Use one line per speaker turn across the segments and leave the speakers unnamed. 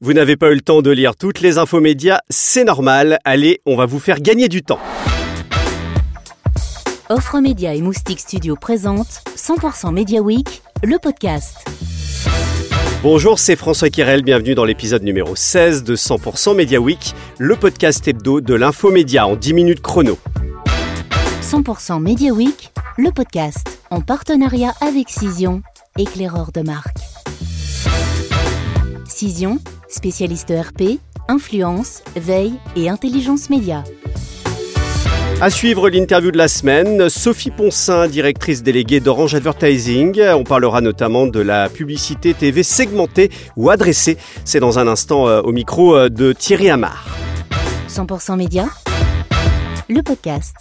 Vous n'avez pas eu le temps de lire toutes les infos médias, c'est normal. Allez, on va vous faire gagner du temps.
Offre Média et Moustique Studio présente 100% Media Week, le podcast.
Bonjour, c'est François Kirel, bienvenue dans l'épisode numéro 16 de 100% Media Week, le podcast hebdo de l'infomédia en 10 minutes chrono.
100% Media Week, le podcast, en partenariat avec Cision, éclaireur de marque. Cision, spécialiste RP, influence, veille et intelligence média.
À suivre l'interview de la semaine, Sophie Poncin, directrice déléguée d'Orange Advertising. On parlera notamment de la publicité TV segmentée ou adressée. C'est dans un instant euh, au micro euh, de Thierry Amar.
100% média, le podcast.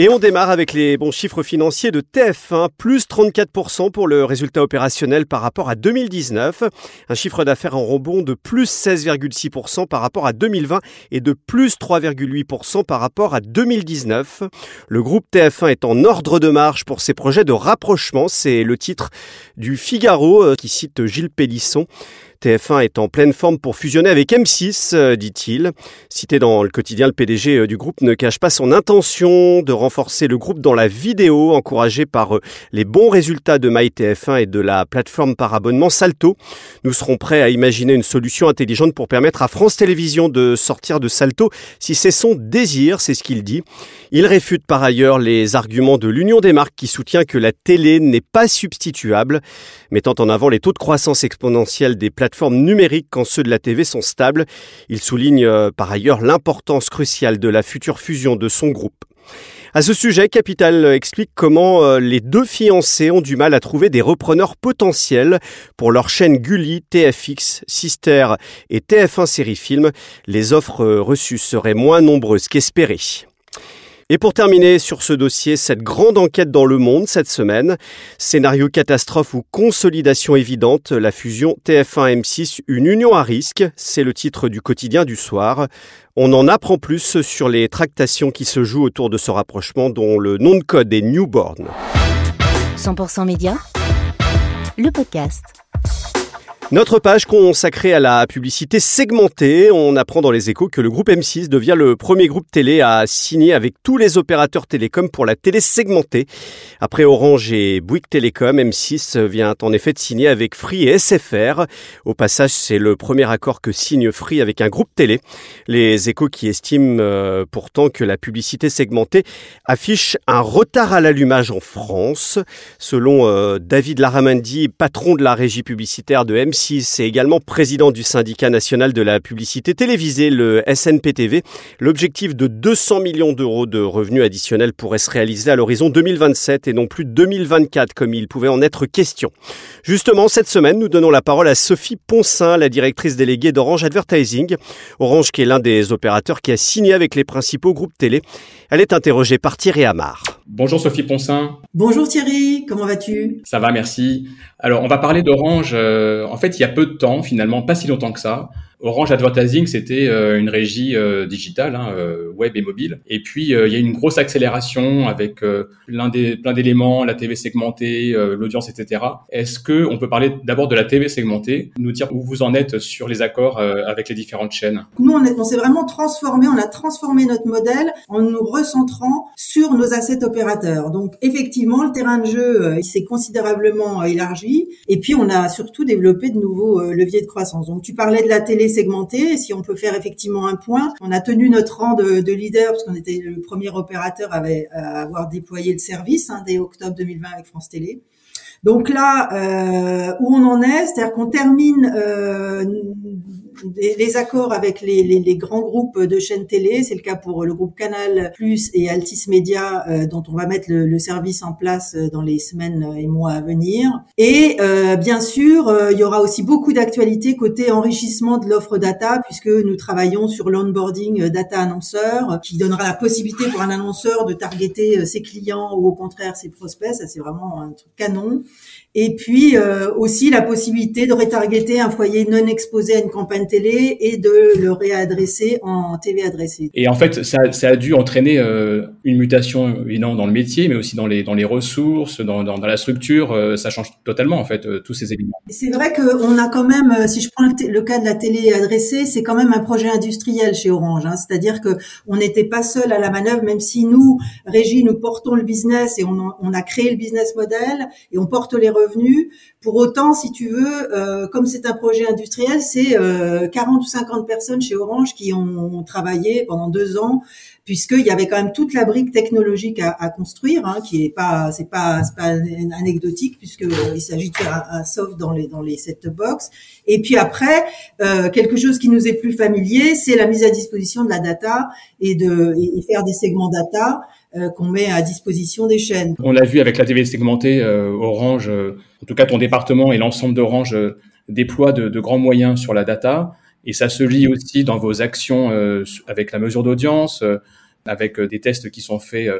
Et on démarre avec les bons chiffres financiers de TF1, plus 34% pour le résultat opérationnel par rapport à 2019, un chiffre d'affaires en rebond de plus 16,6% par rapport à 2020 et de plus 3,8% par rapport à 2019. Le groupe TF1 est en ordre de marche pour ses projets de rapprochement, c'est le titre du Figaro euh, qui cite Gilles Pélisson. TF1 est en pleine forme pour fusionner avec M6, euh, dit-il. Cité dans le quotidien, le PDG euh, du groupe ne cache pas son intention de renforcer le groupe dans la vidéo, encouragé par euh, les bons résultats de MyTF1 et de la plateforme par abonnement Salto. Nous serons prêts à imaginer une solution intelligente pour permettre à France Télévisions de sortir de Salto si c'est son désir, c'est ce qu'il dit. Il réfute par ailleurs les arguments de l'Union des marques qui soutient que la télé n'est pas substituable, mettant en avant les taux de croissance exponentielle des plateformes plateformes numériques quand ceux de la TV sont stables. Il souligne euh, par ailleurs l'importance cruciale de la future fusion de son groupe. À ce sujet, Capital explique comment euh, les deux fiancés ont du mal à trouver des repreneurs potentiels pour leur chaîne Gulli, TFX, Sister et TF1 Série Film. Les offres euh, reçues seraient moins nombreuses qu'espérées. Et pour terminer sur ce dossier, cette grande enquête dans le monde cette semaine, scénario catastrophe ou consolidation évidente, la fusion TF1-M6, une union à risque, c'est le titre du quotidien du soir. On en apprend plus sur les tractations qui se jouent autour de ce rapprochement dont le nom de code est Newborn.
100% Média, le podcast.
Notre page consacrée à la publicité segmentée, on apprend dans les échos que le groupe M6 devient le premier groupe télé à signer avec tous les opérateurs télécoms pour la télé segmentée. Après Orange et Bouygues Télécom, M6 vient en effet de signer avec Free et SFR. Au passage, c'est le premier accord que signe Free avec un groupe télé. Les échos qui estiment euh, pourtant que la publicité segmentée affiche un retard à l'allumage en France. Selon euh, David Laramendi, patron de la régie publicitaire de M6, c'est également président du syndicat national de la publicité télévisée, le SNPTV. L'objectif de 200 millions d'euros de revenus additionnels pourrait se réaliser à l'horizon 2027 et non plus 2024 comme il pouvait en être question. Justement, cette semaine, nous donnons la parole à Sophie Poncin, la directrice déléguée d'Orange Advertising. Orange qui est l'un des opérateurs qui a signé avec les principaux groupes télé. Elle est interrogée par Thierry Amar.
Bonjour Sophie Poncin.
Bonjour Thierry, comment vas-tu?
Ça va, merci. Alors, on va parler d'Orange. Euh, en fait, il y a peu de temps, finalement, pas si longtemps que ça. Orange Advertising, c'était euh, une régie euh, digitale, hein, euh, web et mobile. Et puis, il y a eu une grosse accélération avec plein d'éléments, la TV segmentée, l'audience, etc. Est-ce que on peut parler d'abord de la TV segmentée, nous dire où vous en êtes sur les accords avec les différentes chaînes?
Nous, on, s'est vraiment transformé, on a transformé notre modèle en nous recentrant sur nos assets opérateurs. Donc, effectivement, le terrain de jeu, s'est considérablement élargi. Et puis, on a surtout développé de nouveaux leviers de croissance. Donc, tu parlais de la télé segmenté. Si on peut faire effectivement un point, on a tenu notre rang de, de leader parce qu'on était le premier opérateur à, avoir déployé le service hein, dès octobre 2020 avec France Télé. Donc là, euh, où on en est, c'est-à-dire qu'on termine euh, les, accords avec les, les, les, grands groupes de chaînes télé. C'est le cas pour le groupe Canal Plus et Altis Media, euh, dont on va mettre le, le, service en place euh, dans les semaines et mois à venir. Et euh, bien sûr, euh, il y aura aussi beaucoup d'actualités côté enrichissement de l'offre data, puisque nous travaillons sur l'onboarding data annonceur, qui donnera la possibilité pour un annonceur de targeter ses clients ou au contraire ses prospects. Ça, c'est vraiment un truc canon. Et puis euh, aussi la possibilité de retargeter un foyer non exposé à une campagne télé et de le réadresser en TV adressée.
Et en fait, ça, ça a dû entraîner euh, une mutation évidemment dans le métier, mais aussi dans les dans les ressources, dans dans, dans la structure. Euh, ça change totalement en fait tous ces éléments.
C'est vrai qu'on a quand même, si je prends le, cas de la télé adressée, c'est quand même un projet industriel chez Orange. Hein, C'est-à-dire que on n'était pas seul à la manœuvre, même si nous, Régie, nous portons le business et on, on a créé le business model et on porte les revenus. Pour autant, si tu veux, euh, comme c'est un projet industriel, c'est euh, 40 ou 50 personnes chez Orange qui ont travaillé pendant deux ans, puisqu'il y avait quand même toute la brique technologique à, construire, hein, qui est pas, c'est pas, c'est pas anecdotique, puisque il s'agit de faire un, soft dans les dans les set box. Et puis après, euh, quelque chose qui nous est plus familier, c'est la mise à disposition de la data et de et faire des segments data. Euh, qu'on met à disposition des chaînes.
On l'a vu avec la TV segmentée, euh, Orange, euh, en tout cas ton département et l'ensemble d'Orange déploient de, grands moyens sur la data, et ça se lit aussi dans vos actions avec la mesure d'audience, avec des tests qui sont faits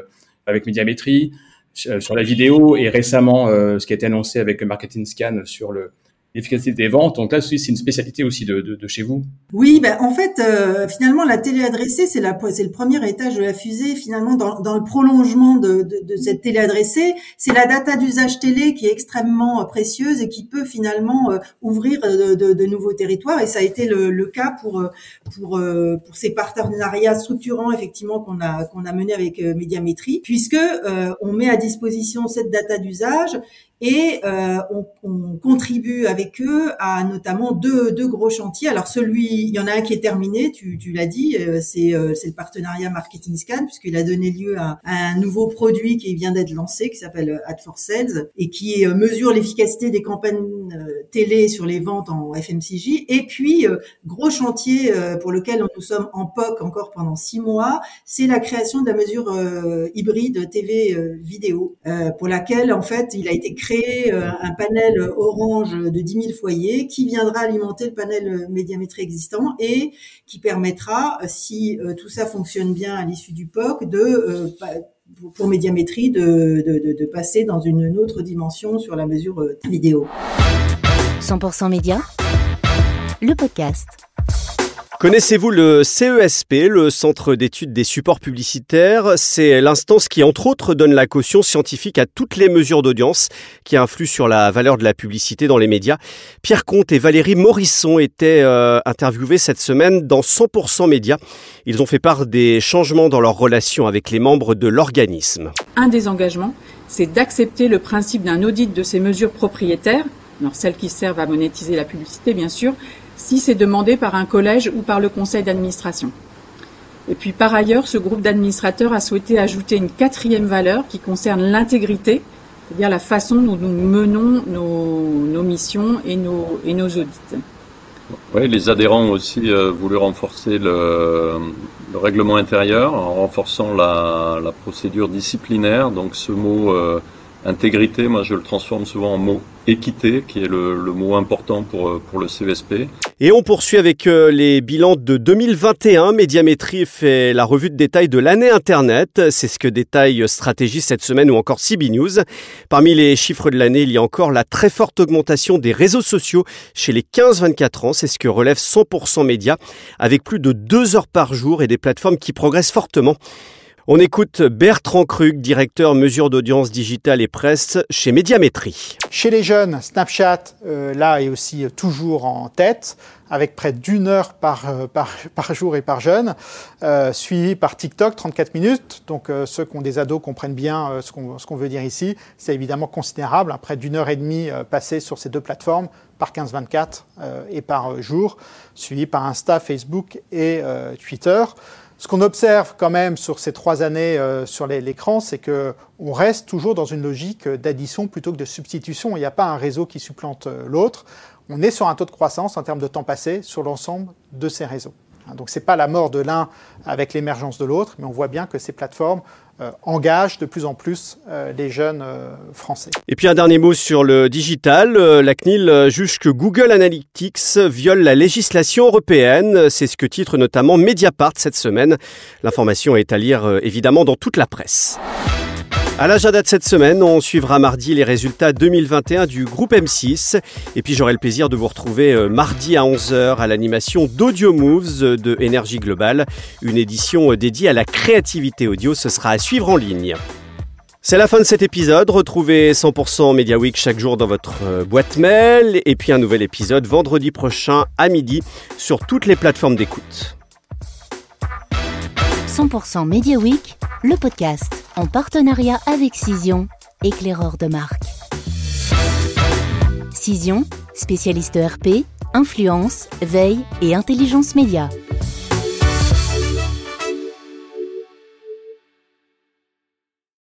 avec médiamétrie, sur la vidéo, et récemment ce qui a été annoncé avec Marketing Scan sur le, l'efficacité des ventes. Donc là, c'est une spécialité aussi de, chez vous.
Oui, ben en fait, euh, finalement, la télé adressée, c'est le premier étage de la fusée. Finalement, dans, le prolongement de, de, cette télé adressée, c'est la data d'usage télé qui est extrêmement euh, précieuse et qui peut finalement euh, ouvrir de, de, nouveaux territoires. Et ça a été le, le cas pour pour pour ces partenariats structurants effectivement qu'on a qu'on a mené avec Médiamétrie, puisque on met à disposition cette data d'usage et euh, on, on, contribue avec eux à notamment deux, deux, gros chantiers. Alors celui, il y en a un qui est terminé, tu, tu l'as dit, euh, c'est euh, le partenariat Marketing Scan puisqu'il a donné lieu à, un nouveau produit qui vient d'être lancé qui s'appelle Ad for Sales et qui euh, mesure l'efficacité des campagnes télé sur les ventes en FMCJ. Et puis gros chantier pour lequel nous sommes en POC encore pendant six mois, c'est la création de la mesure hybride TV vidéo pour laquelle en fait il a été créé créer euh, un panel orange de 10 000 foyers qui viendra alimenter le panel médiamétrie existant et qui permettra, si euh, tout ça fonctionne bien à l'issue du POC, de euh, pour médiamétrie de, de, de, passer dans une autre dimension sur la mesure vidéo.
100% média, le podcast.
Connaissez-vous le CESP, le Centre d'études des supports publicitaires? C'est l'instance qui, entre autres, donne la caution scientifique à toutes les mesures d'audience qui influent sur la valeur de la publicité dans les médias. Pierre Comte et Valérie Morisson étaient euh, interviewés cette semaine dans 100% Médias. Ils ont fait part des changements dans leur relation avec les membres de l'organisme.
Un des engagements, c'est d'accepter le principe d'un audit de ces mesures propriétaires, alors celles qui servent à monétiser la publicité bien sûr, si c'est demandé par un collège ou par le conseil d'administration. Et puis par ailleurs, ce groupe d'administrateurs a souhaité ajouter une quatrième valeur qui concerne l'intégrité, c'est-à-dire la façon dont nous menons nos, missions et nos, audits.
Oui, les adhérents ont aussi euh, voulu renforcer le, règlement intérieur en renforçant la, procédure disciplinaire. Donc ce mot euh, intégrité, moi je le transforme souvent en mot équité, qui est le, mot important pour, euh, pour le CESP.
Et on poursuit avec euh, les bilans de 2021. Médiamétrie fait la revue de détail de l'année Internet. C'est ce que détaille Stratégie cette semaine ou encore CB News. Parmi les chiffres de l'année, il y a encore la très forte augmentation des réseaux sociaux chez les 15-24 ans. C'est ce que relève 100% Média, avec plus de deux heures par jour et des plateformes qui progressent fortement. On écoute Bertrand Krug, directeur mesure d'audience digitale et presse chez Médiamétrie.
Chez les jeunes, Snapchat, euh, là, est aussi toujours en tête, avec près d'une heure par, euh, jour et par jeune, euh, suivi par TikTok, 34 minutes. Donc ceux qui ont des ados comprennent bien ce qu'on veut dire ici. C'est évidemment considérable, hein, près d'une heure et demie passée sur ces deux plateformes par 15-24 et par jour, suivi par Insta, Facebook et Twitter. Ce qu'on observe quand même sur ces trois années euh, sur l'écran, c'est qu'on reste toujours dans une logique d'addition plutôt que de substitution. Il n'y a pas un réseau qui supplante euh, l'autre. On est sur un taux de croissance en termes de temps passé sur l'ensemble de ces réseaux. Donc ce n'est pas la mort de l'un avec l'émergence de l'autre, mais on voit bien que ces plateformes euh, engage de plus en plus euh, les jeunes euh, français.
Et puis un dernier mot sur le digital. La CNIL juge que Google Analytics viole la législation européenne. C'est ce que titre notamment Mediapart cette semaine. L'information est à lire évidemment dans toute la presse. À l'agenda de cette semaine, on suivra mardi les résultats 2021 du groupe M6. Et puis j'aurai le plaisir de vous retrouver euh, mardi à 11h à l'animation d'Audio Moves de Énergie Globale, une édition euh, dédiée à la créativité audio. Ce sera à suivre en ligne. C'est la fin de cet épisode. Retrouvez 100% Media Week chaque jour dans votre euh, boîte mail et puis un nouvel épisode vendredi prochain à midi sur toutes les plateformes d'écoute.
100% Media Week, le podcast en partenariat avec Cision, éclaireur de marque. Cision, spécialiste ERP, influence, veille et intelligence média.